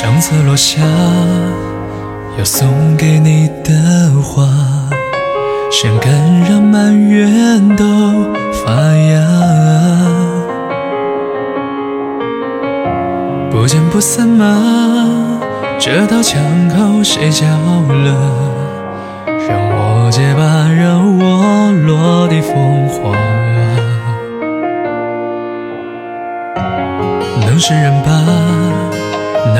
上次落下要送给你的花，想感染满园都发芽。不见不散吗？这道墙口谁叫了？让我结疤，让我落地风化。能释然吧？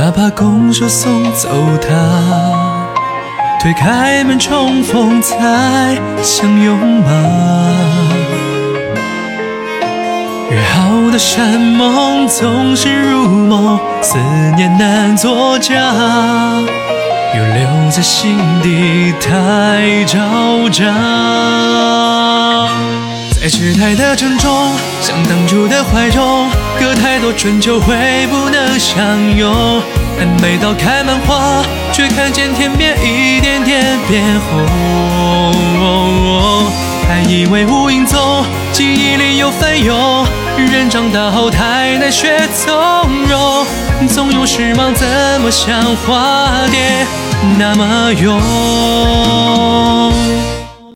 哪怕拱手送走他，推开门重逢再相拥吗？约好的山盟总是如梦，思念难作假，又留在心底太招架。在痴态的珍重，像当初的怀中，隔太多春秋会不能相拥。还没到开满花，却看见天边一点点变红。还以为无影踪，记忆里又翻涌。人长大后太难学从容，总有时忙，怎么像花蝶那么勇？